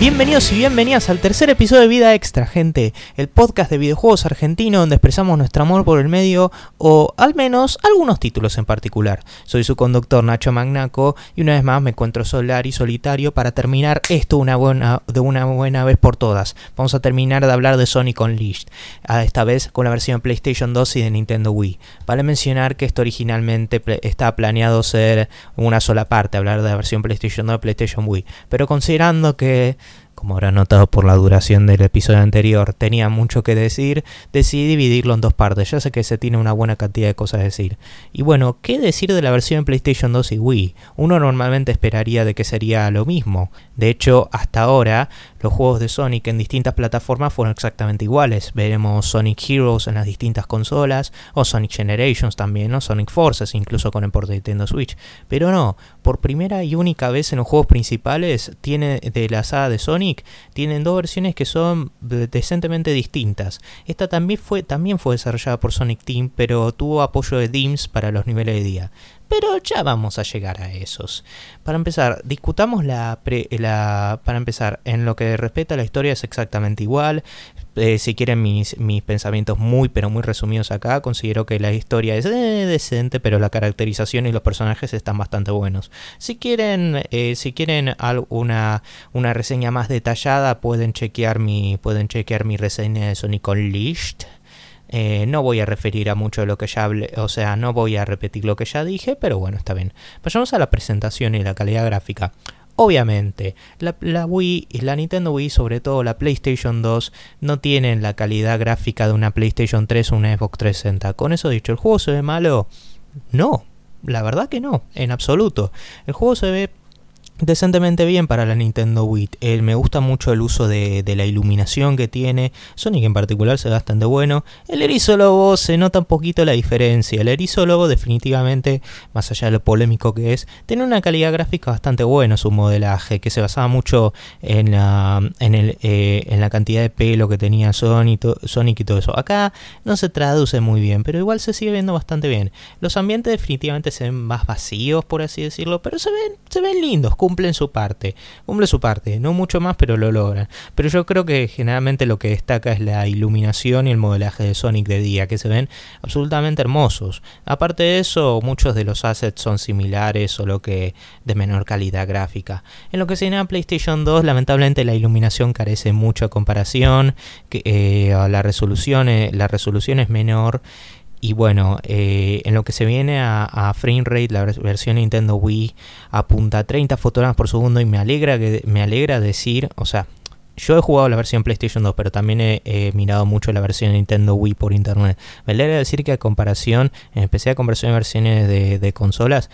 Bienvenidos y bienvenidas al tercer episodio de Vida Extra, gente, el podcast de videojuegos argentino donde expresamos nuestro amor por el medio o al menos algunos títulos en particular. Soy su conductor Nacho Magnaco y una vez más me encuentro solar y solitario para terminar esto una buena, de una buena vez por todas. Vamos a terminar de hablar de Sonic Unleashed, esta vez con la versión PlayStation 2 y de Nintendo Wii. Vale mencionar que esto originalmente estaba planeado ser una sola parte, hablar de la versión PlayStation 2 y PlayStation Wii, pero considerando que como habrá notado por la duración del episodio anterior, tenía mucho que decir, decidí dividirlo en dos partes. Ya sé que se tiene una buena cantidad de cosas a decir. Y bueno, ¿qué decir de la versión PlayStation 2 y Wii? Uno normalmente esperaría de que sería lo mismo. De hecho, hasta ahora, los juegos de Sonic en distintas plataformas fueron exactamente iguales. Veremos Sonic Heroes en las distintas consolas, o Sonic Generations también, ¿no? Sonic Forces, incluso con el port de Nintendo Switch. Pero no, por primera y única vez en los juegos principales tiene de la saga de Sonic, tienen dos versiones que son decentemente distintas. Esta también fue, también fue desarrollada por Sonic Team, pero tuvo apoyo de DIMS para los niveles de día pero ya vamos a llegar a esos. Para empezar, discutamos la, la, para empezar, en lo que respecta a la historia es exactamente igual. Eh, si quieren mis, mis, pensamientos muy pero muy resumidos acá, considero que la historia es eh, decente, pero la caracterización y los personajes están bastante buenos. Si quieren, eh, si quieren una, una reseña más detallada, pueden chequear mi, pueden chequear mi reseña de Sonic Unleashed eh, no voy a referir a mucho de lo que ya hablé, o sea, no voy a repetir lo que ya dije, pero bueno, está bien. Vayamos a la presentación y la calidad gráfica. Obviamente, la, la, Wii, la Nintendo Wii, sobre todo la PlayStation 2, no tienen la calidad gráfica de una PlayStation 3 o una Xbox 360. Con eso dicho, ¿el juego se ve malo? No, la verdad que no, en absoluto. El juego se ve decentemente bien para la Nintendo Wii. Eh, me gusta mucho el uso de, la iluminación que tiene. Sonic en particular se ve bastante bueno. El erizo lobo se nota un poquito la diferencia. El erizo lobo definitivamente, más allá de lo polémico que es, tiene una calidad gráfica bastante buena su modelaje, que se basaba mucho en la, en, el, eh, en la cantidad de pelo que tenía Sonic, Sonic y todo eso. Acá no se traduce muy bien, pero igual se sigue viendo bastante bien. Los ambientes definitivamente se ven más vacíos, por así decirlo, pero se ven, se ven lindos cumplen su parte, cumple su parte, no mucho más, pero lo logran. Pero yo creo que generalmente lo que destaca es la iluminación y el modelaje de Sonic de día, que se ven absolutamente hermosos. Aparte de eso, muchos de los assets son similares, solo que de menor calidad gráfica. En lo que se llama PlayStation 2, lamentablemente la iluminación carece mucho a comparación, que, eh, la, resolución, eh, la resolución es menor y bueno, eh, en lo que se viene a, frame rate, la versión Nintendo Wii apunta a 30 fotogramas por segundo y me alegra, que, me alegra decir, o sea, yo he jugado la versión PlayStation 2, pero también he, mirado mucho la versión Nintendo Wii por internet. Me alegra decir que a comparación, en especial a comparación de versiones de, consolas,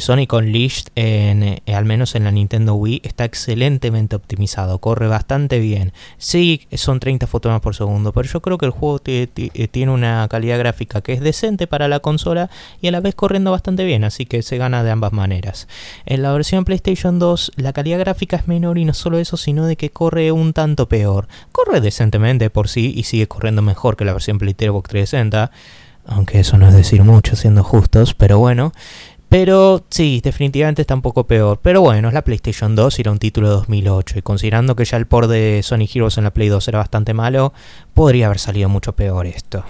Sonic Unleashed, en, eh, al menos en la Nintendo Wii, está excelentemente optimizado, corre bastante bien. Sí, son 30 fotogramas por segundo, pero yo creo que el juego eh, tiene una calidad gráfica que es decente para la consola y a la vez corriendo bastante bien, así que se gana de ambas maneras. En la versión PlayStation 2, la calidad gráfica es menor y no solo eso, sino de que corre un tanto peor. Corre decentemente por sí y sigue corriendo mejor que la versión PlayStation 360, aunque eso no es decir mucho siendo justos, pero bueno. Pero sí, definitivamente está un poco peor. Pero bueno, es la PlayStation 2 y era un título de 2008. Y considerando que ya el port de Sonic Heroes en la Play 2 era bastante malo, podría haber salido mucho peor esto.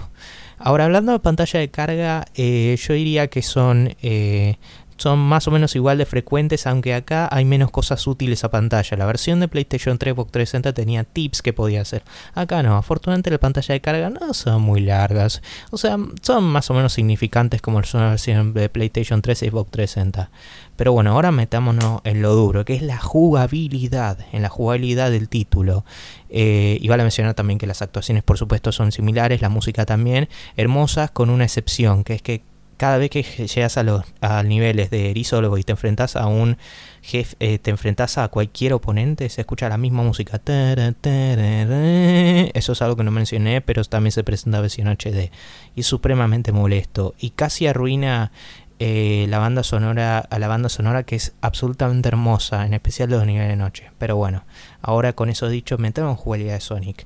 Ahora, hablando de pantalla de carga, eh, yo diría que son eh, son más o menos igual de frecuentes, aunque acá hay menos cosas útiles a pantalla. La versión de PlayStation 3 Xbox 360 tenía tips que podía hacer. Acá no, afortunadamente la pantalla de carga no son muy largas. O sea, son más o menos significantes como son la versión de PlayStation 3 y Xbox 360. Pero bueno, ahora metámonos en lo duro, que es la jugabilidad, en la jugabilidad del título. Eh, y vale mencionar también que las actuaciones por supuesto son similares, la música también, hermosas con una excepción, que es que cada vez que llegas a los a niveles de erizólogo y te enfrentas a un jefe, eh, te enfrentas a cualquier oponente, se escucha la misma música. Eso es algo que no mencioné, pero también se presenta en versión HD. Y es supremamente molesto. Y casi arruina la banda sonora a la banda sonora que es absolutamente hermosa, en especial los niveles de noche. Pero bueno, ahora con eso dicho, metemos en jugabilidad de Sonic.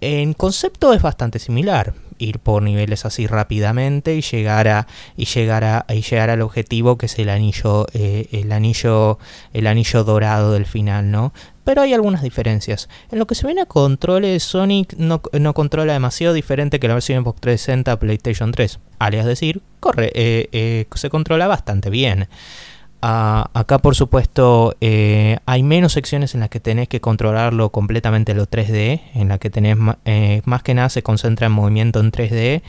En concepto es bastante similar, ir por niveles así rápidamente y llegar a y llegar a y llegar al objetivo que es el anillo eh, el anillo el anillo dorado del final, ¿no? Pero hay algunas diferencias. En lo que se ven a controles, Sonic no, controla demasiado diferente que la versión Xbox 360 PlayStation 3. Alias decir, corre, eh, eh, se controla bastante bien. Acá por supuesto eh, hay menos secciones en las que tenés que controlarlo completamente lo 3D, en la que tenés eh, más que nada se concentra en movimiento en 3D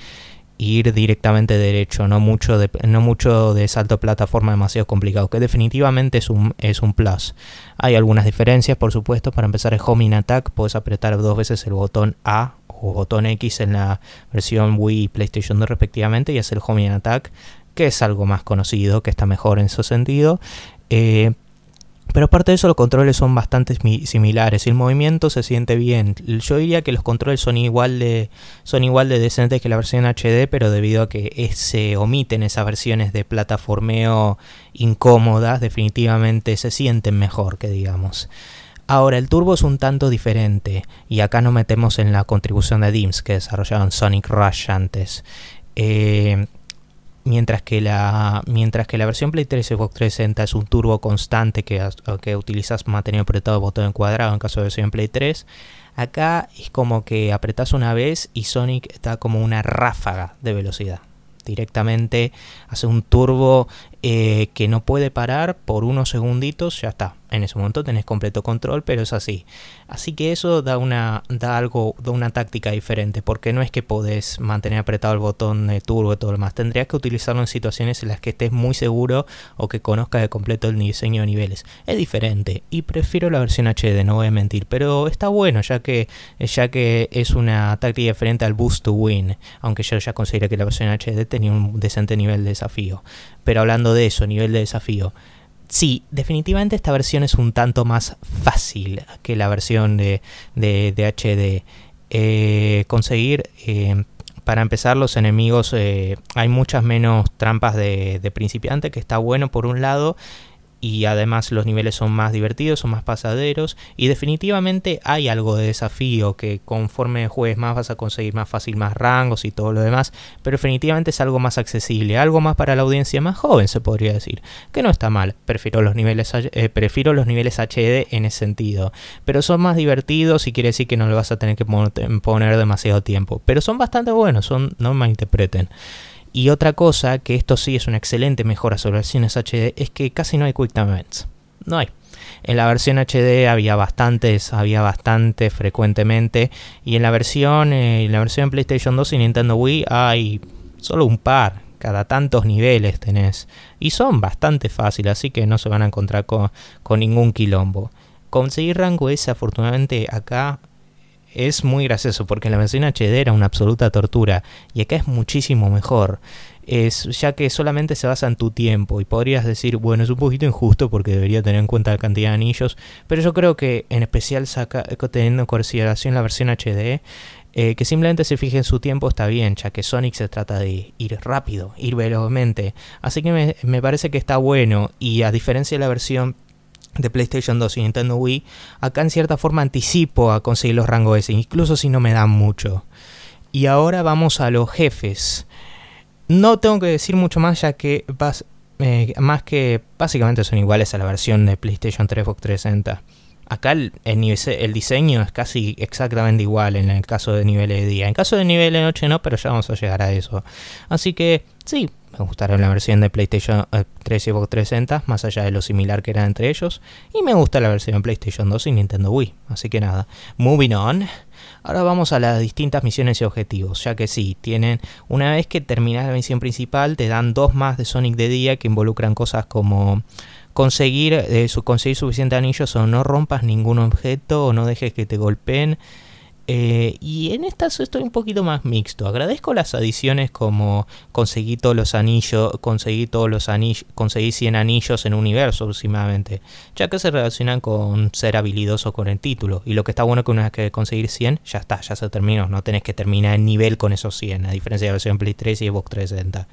ir directamente derecho, no mucho de, no mucho de salto plataforma demasiado complicado, que definitivamente es un, es un plus. Hay algunas diferencias, por supuesto, para empezar el Homing Attack, puedes apretar dos veces el botón A o botón X en la versión Wii y PlayStation 2 respectivamente y hacer Homing Attack que es algo más conocido, que está mejor en ese sentido. Eh, pero aparte de eso, los controles son bastante similares el movimiento se siente bien. Yo diría que los controles son igual de, son igual de decentes que la versión HD, pero debido a que se omiten esas versiones de plataformeo incómodas, definitivamente se sienten mejor que digamos. Ahora, el turbo es un tanto diferente, y acá nos metemos en la contribución de DIMS que desarrollaron Sonic Rush antes. Eh, mientras que la mientras que la versión Play 3 y Xbox 360 es un turbo constante que, que utilizas manteniendo apretado el botón cuadrado en caso de versión Play 3 acá es como que apretas una vez y Sonic está como una ráfaga de velocidad. Directamente hace un turbo eh, que no puede parar por unos segunditos ya está en ese momento tenés completo control, pero es así. Así que eso da una, da algo, da una táctica diferente, porque no es que podés mantener apretado el botón de turbo y todo lo demás. Tendrías que utilizarlo en situaciones en las que estés muy seguro o que conozcas de completo el diseño de niveles. Es diferente y prefiero la versión HD, no voy a mentir, pero está bueno ya que, ya que es una táctica diferente al Boost to Win, aunque yo ya consideré que la versión HD tenía un decente nivel de desafío. Pero hablando de eso, nivel de desafío sí, definitivamente esta versión es un tanto más fácil que la versión de, de, HD. Eh, conseguir, eh, para empezar, los enemigos, eh, hay muchas menos trampas de, de principiante, que está bueno por un lado, y además los niveles son más divertidos, son más pasaderos y definitivamente hay algo de desafío que conforme juegues más vas a conseguir más fácil más rangos y todo lo demás, pero definitivamente es algo más accesible, algo más para la audiencia más joven se podría decir, que no está mal, prefiero los niveles eh, prefiero los niveles HD en ese sentido, pero son más divertidos y quiere decir que no le vas a tener que poner demasiado tiempo, pero son bastante buenos, son no me malinterpreten. Y otra cosa, que esto sí es una excelente mejora sobre versiones HD, es que casi no hay Quick Time Events. No hay. En la versión HD había bastantes, había bastante frecuentemente. Y en la versión, eh, en la versión PlayStation 2 y Nintendo Wii hay solo un par. Cada tantos niveles tenés. Y son bastante fáciles, así que no se van a encontrar con, con ningún quilombo. Conseguir rango S, afortunadamente, acá es muy gracioso porque la versión HD era una absoluta tortura y acá es muchísimo mejor. Es, ya que solamente se basa en tu tiempo y podrías decir, bueno, es un poquito injusto porque debería tener en cuenta la cantidad de anillos, pero yo creo que en especial saca, teniendo en consideración la versión HD, eh, que simplemente se fije en su tiempo está bien, ya que Sonic se trata de ir rápido, ir velozmente, así que me, me parece que está bueno y a diferencia de la versión de PlayStation 2 y Nintendo Wii, acá en cierta forma anticipo a conseguir los rangos S, incluso si no me dan mucho. Y ahora vamos a los jefes. No tengo que decir mucho más ya que eh, más que básicamente son iguales a la versión de PlayStation 3 Xbox 360. Acá el, el, diseño es casi exactamente igual en el caso de nivel de día. En caso de nivel de noche no, pero ya vamos a llegar a eso. Así que sí, me gustaron la versión de PlayStation 3 eh, y Xbox 360, más allá de lo similar que era entre ellos. Y me gusta la versión PlayStation 2 y Nintendo Wii. Así que nada, moving on. Ahora vamos a las distintas misiones y objetivos, ya que sí, tienen, una vez que terminas la misión principal, te dan dos más de Sonic de día que involucran cosas como conseguir, eh, conseguir suficientes anillos o no rompas ningún objeto o no dejes que te golpeen. Eh, y en estas estoy un poquito más mixto. Agradezco las adiciones como conseguí todos los anillos, conseguí todos los anillos, conseguí 100 anillos en un universo aproximadamente, ya que se relacionan con ser habilidoso con el título. Y lo que está bueno que una vez que conseguir 100, ya está, ya se terminó. No tenés que terminar el nivel con esos 100, a diferencia de la versión Play 3 y Xbox 360.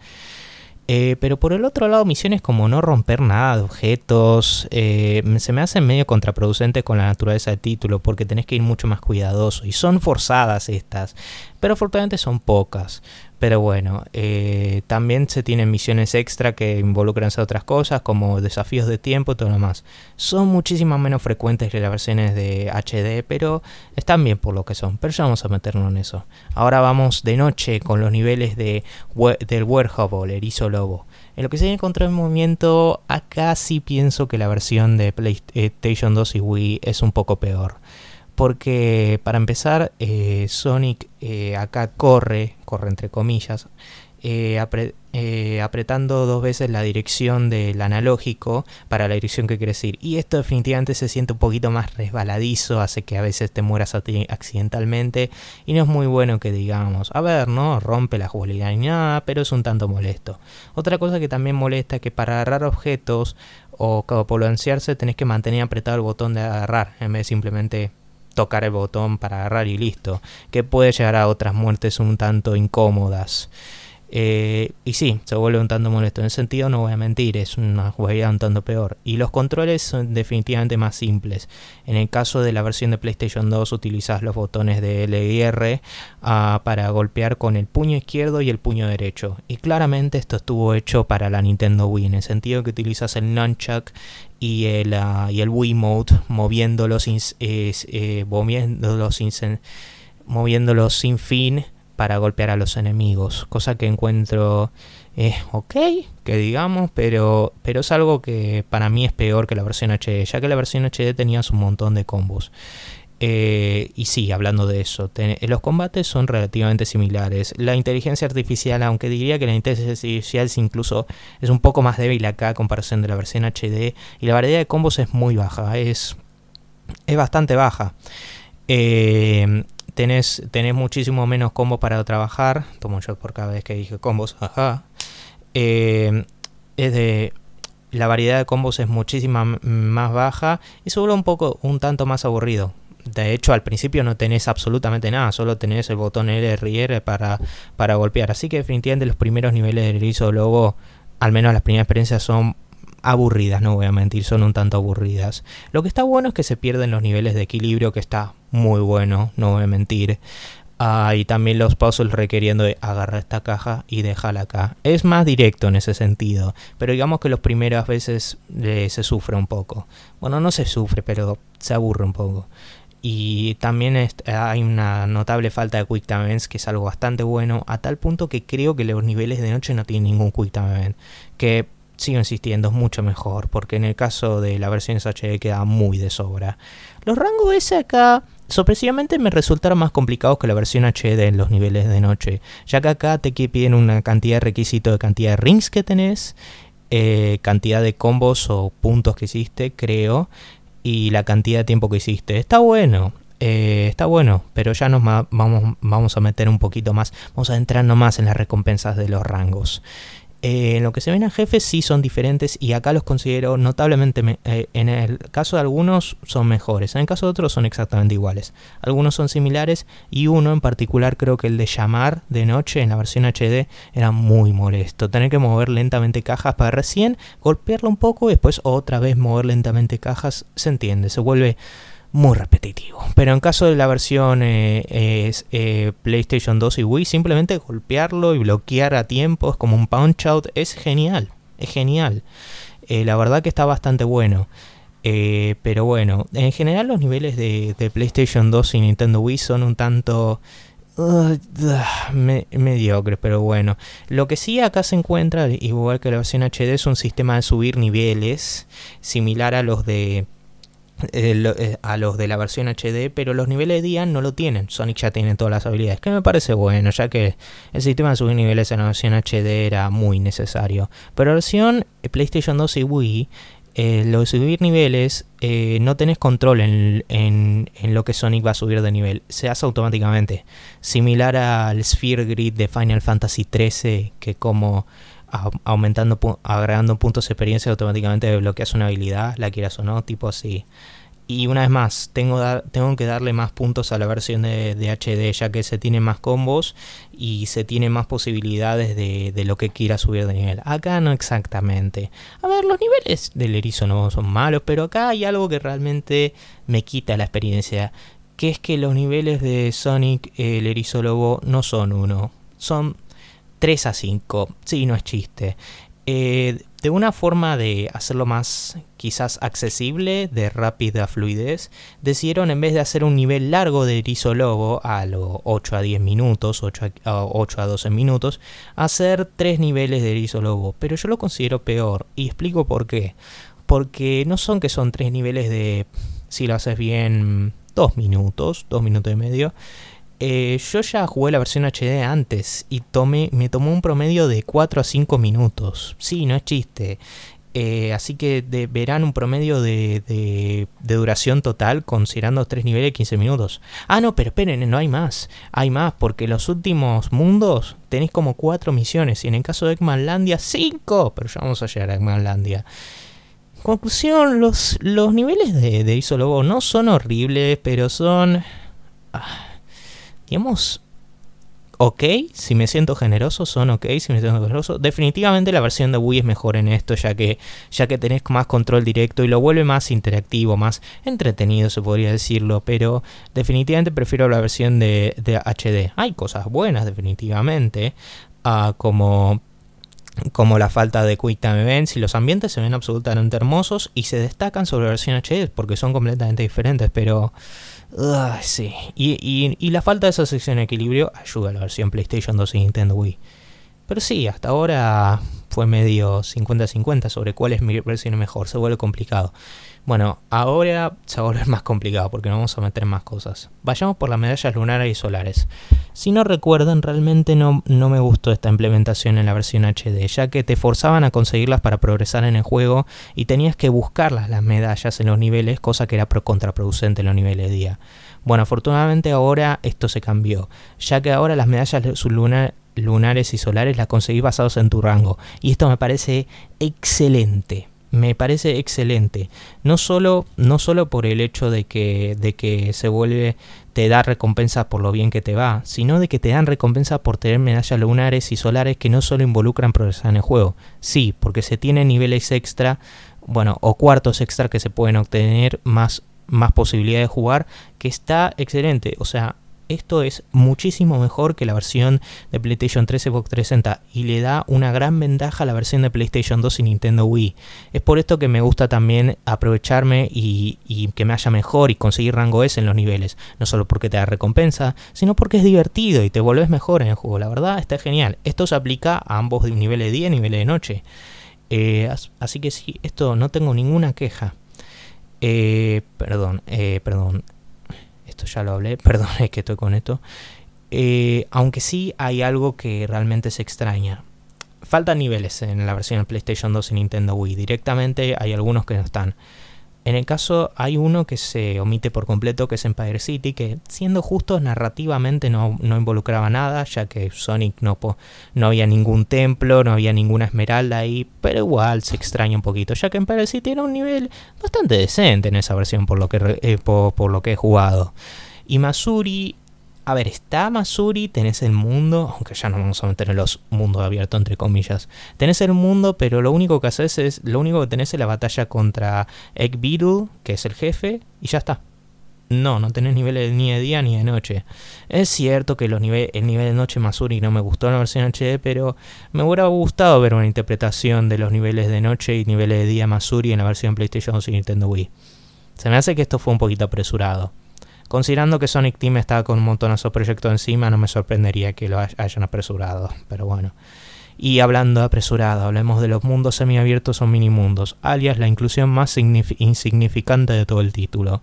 Eh, pero por el otro lado, misiones como no romper nada de objetos, eh, se me hacen medio contraproducentes con la naturaleza del título, porque tenés que ir mucho más cuidadoso. Y son forzadas estas, pero afortunadamente son pocas. Pero bueno, eh, también se tienen misiones extra que involucran otras cosas, como desafíos de tiempo y todo lo más. Son muchísimas menos frecuentes que las versiones de HD, pero están bien por lo que son. Pero ya vamos a meternos en eso. Ahora vamos de noche con los niveles de, del Werehog, el erizo lobo. En lo que se viene contra el movimiento, acá sí pienso que la versión de PlayStation 2 y Wii es un poco peor porque para empezar eh, Sonic eh, acá corre, corre entre comillas, eh, apretando dos veces la dirección del analógico para la dirección que quieres ir. Y esto definitivamente se siente un poquito más resbaladizo, hace que a veces te mueras accidentalmente y no es muy bueno que digamos, a ver, no rompe la jugabilidad ni nada, pero es un tanto molesto. Otra cosa que también molesta es que para agarrar objetos o polanciarse tenés que mantener apretado el botón de agarrar en vez de simplemente tocar el botón para agarrar y listo, que puede llegar a otras muertes un tanto incómodas. Eh, y sí, se vuelve un tanto molesto. En ese sentido, no voy a mentir, es una jugabilidad un tanto peor. Y los controles son definitivamente más simples. En el caso de la versión de PlayStation 2, utilizas los botones de L y R ah, para golpear con el puño izquierdo y el puño derecho. Y claramente esto estuvo hecho para la Nintendo Wii, en el sentido que utilizas el Nunchuck y el, uh, y el Wiimote moviéndolos, eh, moviéndolos, moviéndolos sin fin para golpear a los enemigos, cosa que encuentro es ok, que digamos, pero, pero es algo que para mí es peor que la versión HD, ya que la versión HD tenía un montón de combos. Eh, y sí, hablando de eso, los combates son relativamente similares. La inteligencia artificial, aunque diría que la inteligencia artificial incluso es un poco más débil acá a comparación de la versión HD, y la variedad de combos es muy baja, es, es bastante baja. Eh, tenés, tenés muchísimo menos combos para trabajar. Tomo yo por cada vez que dije combos, ajá. Eh, es de. La variedad de combos es muchísima más baja y se vuelve un poco, un tanto más aburrido. De hecho, al principio no tenés absolutamente nada, solo tenés el botón L y R para, para golpear. Así que definitivamente los primeros niveles del erizo lobo, al menos las primeras experiencias, son aburridas, no voy a mentir, son un tanto aburridas. Lo que está bueno es que se pierden los niveles de equilibrio, que está muy bueno, no voy a mentir. Ah, y también los puzzles requiriendo de agarrar esta caja y dejarla acá. Es más directo en ese sentido, pero digamos que las primeras veces eh, se sufre un poco. Bueno, no se sufre, pero se aburre un poco. Y también hay una notable falta de Quick Time Events, que es algo bastante bueno, a tal punto que creo que los niveles de noche no tienen ningún Quick Time Event. Que sigo insistiendo, es mucho mejor, porque en el caso de la versión HD queda muy de sobra. Los rangos S acá sorpresivamente me resultaron más complicados que la versión HD en los niveles de noche, ya que acá te piden una cantidad de requisito de cantidad de rings que tenés, eh, cantidad de combos o puntos que hiciste, creo, y la cantidad de tiempo que hiciste. Está bueno, eh, está bueno, pero ya nos vamos, vamos a meter un poquito más, vamos a entrar más en las recompensas de los rangos. Eh, en lo que se ven a jefes sí son diferentes y acá los considero notablemente, eh, en el caso de algunos son mejores, en el caso de otros son exactamente iguales. Algunos son similares y uno en particular creo que el de llamar de noche en la versión HD era muy molesto. Tener que mover lentamente cajas para recién golpearlo un poco y después otra vez mover lentamente cajas, se entiende, se vuelve muy repetitivo. Pero en caso de la versión eh, eh, PlayStation 2 y Wii, simplemente golpearlo y bloquear a tiempo es como un punch out, es genial, es genial. Eh, la verdad que está bastante bueno. pero bueno, en general los niveles de, PlayStation 2 y Nintendo Wii son un tanto uh, mediocres, pero bueno. Lo que sí acá se encuentra, igual que la versión HD, es un sistema de subir niveles similar a los de eh, eh, a los de la versión HD, pero los niveles de día no lo tienen. Sonic ya tiene todas las habilidades, que me parece bueno, ya que el sistema de subir niveles en la versión HD era muy necesario. Pero la versión PlayStation 2 y Wii, eh, lo de subir niveles, no tenés control en, en, lo que Sonic va a subir de nivel. Se hace automáticamente. Similar al Sphere Grid de Final Fantasy XIII, que como aumentando, agregando puntos de experiencia automáticamente desbloqueas una habilidad, la quieras o no, tipo así. Y una vez más, tengo, que darle más puntos a la versión de, HD, ya que se tiene más combos y se tiene más posibilidades de, de, lo que quiera subir de nivel. Acá no exactamente. A ver, los niveles del erizo no son malos, pero acá hay algo que realmente me quita la experiencia. Que es que los niveles de Sonic, el erizo lobo, no son uno. Son 3 a 5. Sí, no es chiste. Eh, de una forma de hacerlo más quizás accesible, de rápida fluidez, decidieron en vez de hacer un nivel largo de lobo a los 8 a 10 minutos, 8 a, 8 a 12 minutos, hacer 3 niveles de lobo. Pero yo lo considero peor y explico por qué. Porque no son que son 3 niveles de, si lo haces bien, 2 minutos, 2 minutos y medio eh, yo ya jugué la versión HD antes y tomé, me tomó un promedio de 4 a 5 minutos. Sí, no es chiste. Eh, así que verán un promedio de, de, duración total considerando 3 niveles de 15 minutos. Ah, no, pero esperen, no hay más. Hay más, porque los últimos mundos tenéis como 4 misiones y en el caso de Eggmanlandia 5. Pero ya vamos a llegar a Eggmanlandia. Conclusión, los, los niveles de, de Isolobo no son horribles, pero son... Ah, digamos, ok, si me siento generoso, son ok, si me siento generoso. Definitivamente la versión de Wii es mejor en esto, ya que, ya que tenés más control directo y lo vuelve más interactivo, más entretenido, se podría decirlo, pero definitivamente prefiero la versión de, HD. Hay cosas buenas, definitivamente, ah, como como la falta de Quick Time Events y los ambientes se ven absolutamente hermosos y se destacan sobre la versión HD porque son completamente diferentes, pero sí. Y, la falta de esa sección de equilibrio ayuda a la versión PlayStation 2 y Nintendo Wii. Pero sí, hasta ahora fue medio 50-50 sobre cuál es mi versión mejor. Se vuelve complicado. Bueno, ahora se va a volver más complicado porque no vamos a meter más cosas. Vayamos por las medallas lunares y solares. Si no recuerdan, realmente no, no me gustó esta implementación en la versión HD, ya que te forzaban a conseguirlas para progresar en el juego y tenías que buscarlas las medallas en los niveles, cosa que era contraproducente en los niveles de día. Bueno, afortunadamente ahora esto se cambió, ya que ahora las medallas lunares y solares las conseguís basados en tu rango, y esto me parece excelente me parece excelente. No solo, no solo por el hecho de que, de que se vuelve, te da recompensa por lo bien que te va, sino de que te dan recompensa por tener medallas lunares y solares que no solo involucran progresar en el juego. Sí, porque se tienen niveles extra, bueno, o cuartos extra que se pueden obtener más, más posibilidad de jugar, que está excelente. O sea, esto es muchísimo mejor que la versión de PlayStation 3 Xbox 360 y le da una gran ventaja a la versión de PlayStation 2 y Nintendo Wii. Es por esto que me gusta también aprovecharme y, que me haya mejor y conseguir rango S en los niveles. No solo porque te da recompensa, sino porque es divertido y te vuelves mejor en el juego. La verdad está genial. Esto se aplica a ambos niveles de día y niveles de noche. Eh, así que sí, esto no tengo ninguna queja. Eh, perdón, eh, perdón esto ya lo hablé, perdón, es que estoy con esto. Eh, aunque sí hay algo que realmente se extraña. Faltan niveles en la versión de PlayStation 2 y Nintendo Wii. Directamente hay algunos que no están. En el caso hay uno que se omite por completo, que es Empire City, que siendo justos narrativamente no, involucraba nada, ya que Sonic no, no había ningún templo, no había ninguna esmeralda ahí, pero igual se extraña un poquito, ya que Empire City era un nivel bastante decente en esa versión por lo que, eh, por lo que he jugado. Y Masuri a ver, está Masuri, tenés el mundo, aunque ya no vamos a meter los mundos abiertos entre comillas. Tenés el mundo, pero lo único que haces es, lo único que tenés es la batalla contra Egg Beetle, que es el jefe, y ya está. No, no tenés niveles ni de día ni de noche. Es cierto que el nivel de noche Masuri no me gustó en la versión HD, pero me hubiera gustado ver una interpretación de los niveles de noche y niveles de día Masuri en la versión PlayStation 2 y Nintendo Wii. Se me hace que esto fue un poquito apresurado. Considerando que Sonic Team estaba con un montonazo de proyectos encima, no me sorprendería que lo hayan apresurado. Pero bueno. Y hablando de apresurado, hablemos de los mundos semiabiertos o minimundos, alias la inclusión más insignificante de todo el título.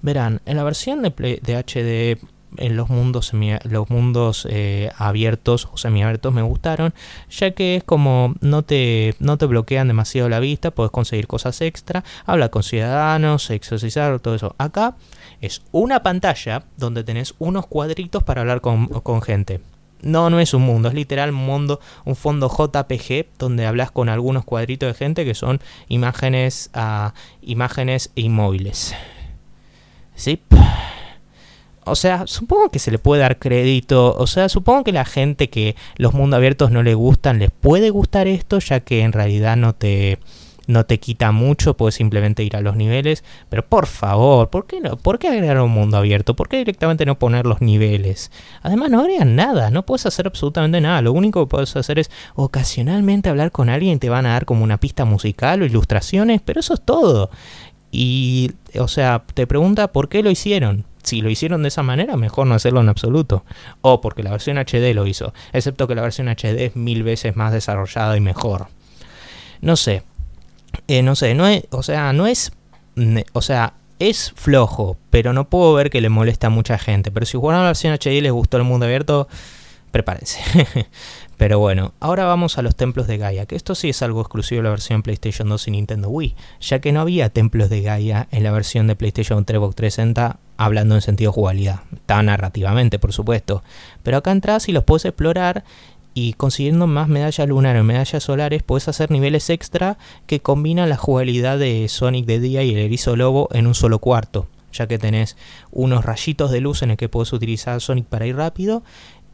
Verán, en la versión de, de HD en los mundos, los mundos eh, abiertos o semiabiertos me gustaron, ya que es como no te, no te bloquean demasiado la vista, puedes conseguir cosas extra, hablar con ciudadanos, exorcizar, todo eso. Acá es una pantalla donde tenés unos cuadritos para hablar con, gente. No, no es un mundo, es literal un mundo, un fondo JPG donde hablas con algunos cuadritos de gente que son imágenes, uh, imágenes inmóviles. Sí. O sea, supongo que se le puede dar crédito. O sea, supongo que la gente que los mundos abiertos no le gustan, les puede gustar esto, ya que en realidad no te no te quita mucho, puedes simplemente ir a los niveles, pero por favor, ¿por qué no? ¿Por qué agregar un mundo abierto? ¿Por qué directamente no poner los niveles? Además no agregan nada, no puedes hacer absolutamente nada, lo único que puedes hacer es ocasionalmente hablar con alguien, te van a dar como una pista musical o ilustraciones, pero eso es todo. Y, o sea, te pregunta por qué lo hicieron. Si lo hicieron de esa manera, mejor no hacerlo en absoluto. O porque la versión HD lo hizo. Excepto que la versión HD es mil veces más desarrollada y mejor. No sé, eh, no sé, no es, o sea, no es, o sea, es flojo, pero no puedo ver que le molesta a mucha gente. Pero si jugaron la versión HD y les gustó el mundo abierto, prepárense. pero bueno, ahora vamos a los templos de Gaia, que esto sí es algo exclusivo de la versión PlayStation 2 y Nintendo Wii, ya que no había templos de Gaia en la versión de PlayStation 3 Xbox 360 hablando en sentido jugabilidad. Está narrativamente, por supuesto. Pero acá entras y los puedes explorar y consiguiendo más medallas lunares medallas solares puedes hacer niveles extra que combinan la jugabilidad de Sonic de día y el erizo lobo en un solo cuarto, ya que tenés unos rayitos de luz en el que puedes utilizar Sonic para ir rápido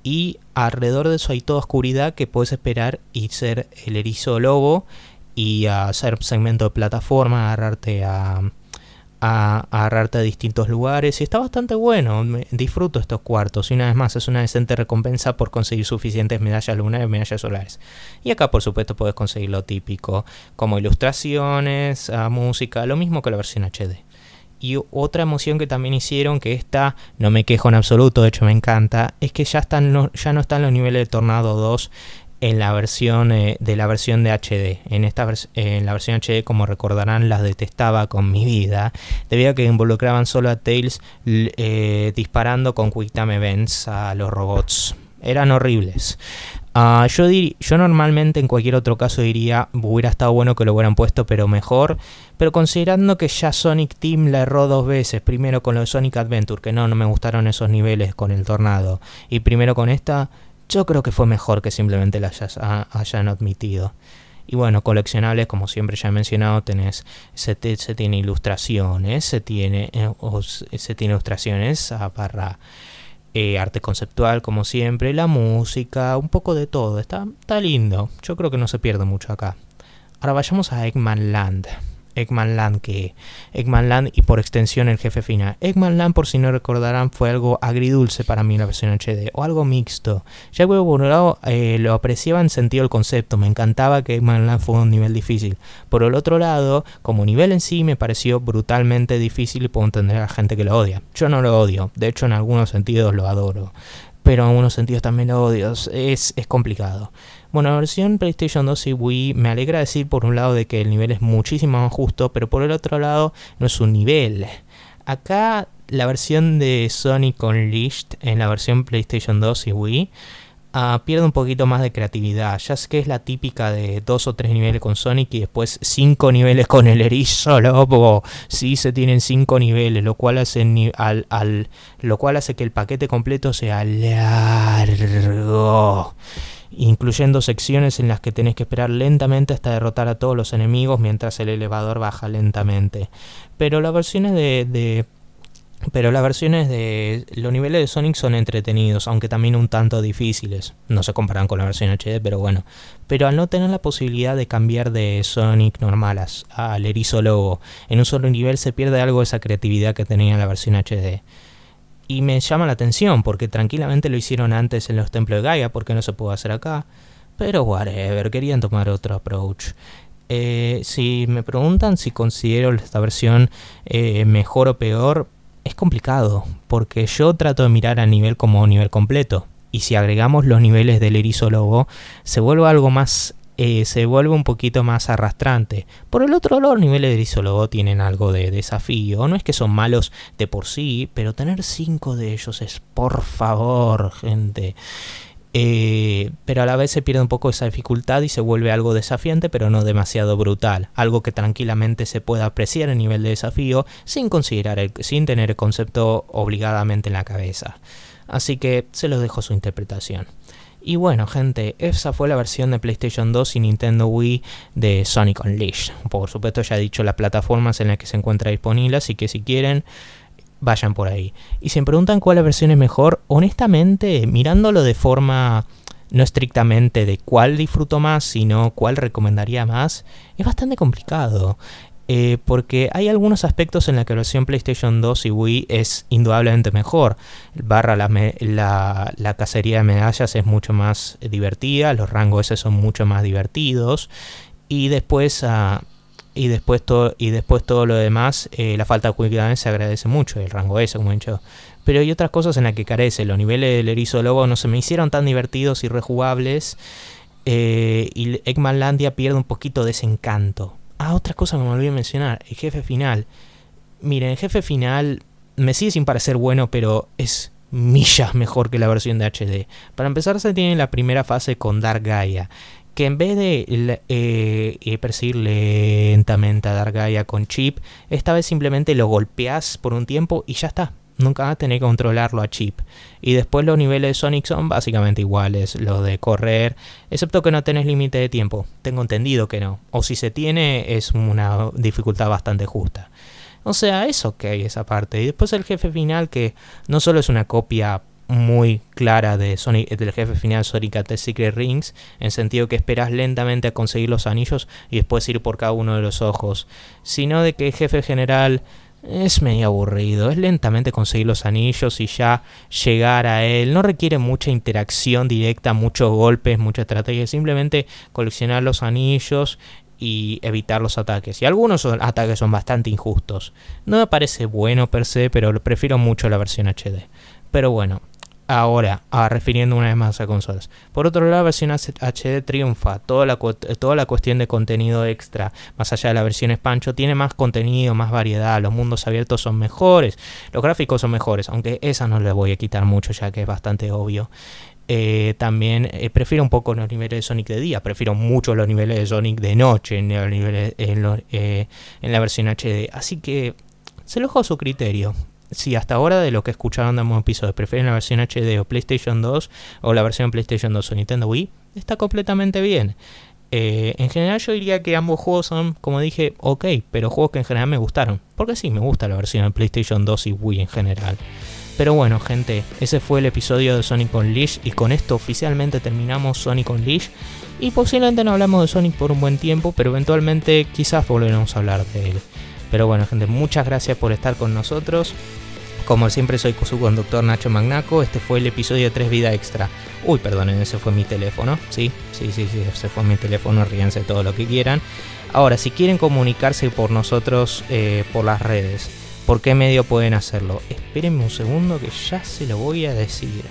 y alrededor de eso hay toda oscuridad que puedes esperar y ser el erizo lobo y hacer segmento de plataforma, agarrarte a a, agarrarte a distintos lugares y está bastante bueno. disfruto estos cuartos y una vez más es una decente recompensa por conseguir suficientes medallas lunares y medallas solares. Y acá por supuesto puedes conseguir lo típico como ilustraciones, ah, música, lo mismo que la versión HD. Y otra emoción que también hicieron, que esta no me quejo en absoluto, de hecho me encanta, es que ya, están ya no están los niveles de Tornado 2 en la versión eh, de la versión de HD. En esta en la versión HD, como recordarán, las detestaba con mi vida, debido a que involucraban solo a Tails eh, disparando con Quick Time Events a los robots. Eran horribles. Ah, yo, yo normalmente en cualquier otro caso diría, hubiera estado bueno que lo hubieran puesto, pero mejor. Pero considerando que ya Sonic Team la erró dos veces, primero con lo de Sonic Adventure, que no, no me gustaron esos niveles con el tornado, y primero con esta, yo creo que fue mejor que simplemente la hayan admitido. Y bueno, coleccionables, como siempre ya he mencionado, tenés, se, tiene ilustraciones, se tiene, eh, se tiene ilustraciones para eh, arte conceptual, como siempre, la música, un poco de todo. Está, está lindo. Yo creo que no se pierde mucho acá. Ahora vayamos a Eggman Land. Eggman Land que Eggman Land y por extensión el jefe final. Eggman Land, por si no recordarán, fue algo agridulce para mí la versión HD o algo mixto. Ya que por un lado eh, lo apreciaba en sentido el concepto, me encantaba que Eggman Land fuera un nivel difícil. Por el otro lado, como nivel en sí me pareció brutalmente difícil y puedo entender a la gente que lo odia. Yo no lo odio, de hecho en algunos sentidos lo adoro pero en algunos sentidos también lo odio. Es, es complicado. Bueno, la versión PlayStation 2 y Wii me alegra decir por un lado de que el nivel es muchísimo más justo, pero por el otro lado no es un nivel. Acá la versión de Sonic Unleashed en la versión PlayStation 2 y Wii uh, pierde un poquito más de creatividad. Ya sé que es la típica de dos o tres niveles con Sonic y después cinco niveles con el erizo lobo. Sí se tienen cinco niveles, lo cual hace al, al, lo cual hace que el paquete completo sea largo incluyendo secciones en las que tenés que esperar lentamente hasta derrotar a todos los enemigos mientras el elevador baja lentamente. Pero las versiones de, pero las versiones de los niveles de Sonic son entretenidos, aunque también un tanto difíciles. No se comparan con la versión HD, pero bueno. Pero al no tener la posibilidad de cambiar de Sonic normal al erizo lobo en un solo nivel se pierde algo de esa creatividad que tenía la versión HD. Y me llama la atención porque tranquilamente lo hicieron antes en los templos de Gaia, porque no se puede hacer acá. Pero whatever, querían tomar otro approach. Eh, si me preguntan si considero esta versión eh, mejor o peor, es complicado, porque yo trato de mirar a nivel como nivel completo. Y si agregamos los niveles del erizo lobo, se vuelve algo más eh, se vuelve un poquito más arrastrante. Por el otro lado, los niveles de Grisologo tienen algo de desafío. No es que son malos de por sí, pero tener cinco de ellos es por favor, gente. Eh, pero a la vez se pierde un poco esa dificultad y se vuelve algo desafiante, pero no demasiado brutal. Algo que tranquilamente se puede apreciar a nivel de desafío sin considerar sin tener el concepto obligadamente en la cabeza. Así que se los dejo su interpretación. Y bueno, gente, esa fue la versión de PlayStation 2 y Nintendo Wii de Sonic Unleashed. Por supuesto, ya he dicho las plataformas en las que se encuentra disponible, así que si quieren, vayan por ahí. Y si me preguntan cuál versión es mejor, honestamente, mirándolo de forma no estrictamente de cuál disfruto más, sino cuál recomendaría más, es bastante complicado. Eh, porque hay algunos aspectos en la que la versión PlayStation 2 y Wii es indudablemente mejor. Barra la, cacería de medallas es mucho más divertida, los rangos S son mucho más divertidos. Y después, uh, y después, todo, y después todo lo demás, eh, la falta de cuidado se agradece mucho, el rango S, como he dicho. Pero hay otras cosas en las que carece. Los niveles del erizo lobo no se me hicieron tan divertidos y rejugables. Eh, y Eggmanlandia pierde un poquito de ese encanto. Ah, otra cosa que me olvidé mencionar, el jefe final. Miren, el jefe final me sigue sin parecer bueno, pero es millas mejor que la versión de HD. Para empezar se tiene la primera fase con Dark Gaia, que en vez de eh, eh, perseguir lentamente a Dark Gaia con chip, esta vez simplemente lo golpeas por un tiempo y ya está. Nunca vas a tener que controlarlo a chip. Y después los niveles de Sonic son básicamente iguales. Los de correr, excepto que no tenés límite de tiempo. Tengo entendido que no. O si se tiene, es una dificultad bastante justa. O sea, es ok esa parte. Y después el jefe final, que no solo es una copia muy clara de Sonic, del jefe final Sonic at the Secret Rings, en sentido que esperas lentamente a conseguir los anillos y después ir por cada uno de los ojos, sino de que el jefe general es medio aburrido, es lentamente conseguir los anillos y ya llegar a él. No requiere mucha interacción directa, muchos golpes, mucha estrategia, simplemente coleccionar los anillos y evitar los ataques. Y algunos ataques son bastante injustos. No me parece bueno per se, pero prefiero mucho la versión HD. Pero bueno, Ahora, ah, refiriendo una vez más a consolas. Por otro lado, la versión HD triunfa. Toda la, toda la cuestión de contenido extra, más allá de la versión Spancho, tiene más contenido, más variedad. Los mundos abiertos son mejores. Los gráficos son mejores, aunque esa no le voy a quitar mucho, ya que es bastante obvio. Eh, también eh, prefiero un poco los niveles de Sonic de día, prefiero mucho los niveles de Sonic de noche en, eh, la versión HD. Así que se lo dejo a su criterio si hasta ahora de lo que escucharon de ambos episodios prefieren la versión HD o PlayStation 2 o la versión PlayStation 2 o Nintendo Wii, está completamente bien. Eh, en general yo diría que ambos juegos son, como dije, ok, pero juegos que en general me gustaron. Porque sí, me gusta la versión de PlayStation 2 y Wii en general. Pero bueno, gente, ese fue el episodio de Sonic Unleashed y con esto oficialmente terminamos Sonic Unleashed. Y posiblemente no hablamos de Sonic por un buen tiempo, pero eventualmente quizás volveremos a hablar de él. Pero bueno, gente, muchas gracias por estar con nosotros. Como siempre soy su conductor Nacho Magnaco, este fue el episodio de 3 Vida Extra. Uy, perdonen, ese fue mi teléfono. Sí, sí, sí, sí, ese fue mi teléfono, ríense todo lo que quieran. Ahora, si quieren comunicarse por nosotros eh, por las redes, ¿por qué medio pueden hacerlo? Espérenme un segundo que ya se lo voy a decir.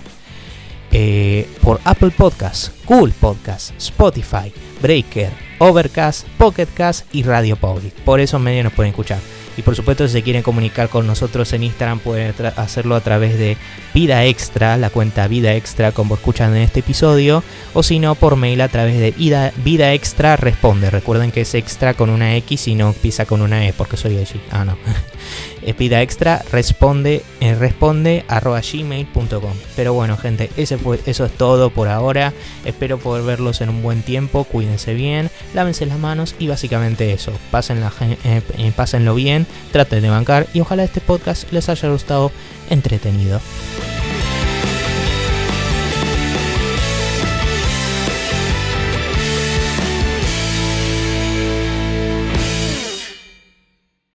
Eh, por Apple Podcasts, Google Podcasts, Spotify, Breaker, Overcast, Pocketcast y Radio Public. Por esos medios nos pueden escuchar. Y por supuesto, si se quieren comunicar con nosotros en Instagram, pueden hacerlo a través de Vida Extra, la cuenta Vida Extra, como escuchan en este episodio, o si no, por mail a través de Vida, Vida Extra Responde. Recuerden que es extra con una X y no empieza con una E, porque soy allí. Ah, no. Vida Extra responde, eh, responde arroba gmail.com. Pero bueno, gente, eso es todo por ahora. Espero poder verlos en un buen tiempo. Cuídense bien, lávense las manos y básicamente eso. Pásenla, eh, eh, pásenlo bien, traten de bancar y ojalá este podcast les haya gustado entretenido.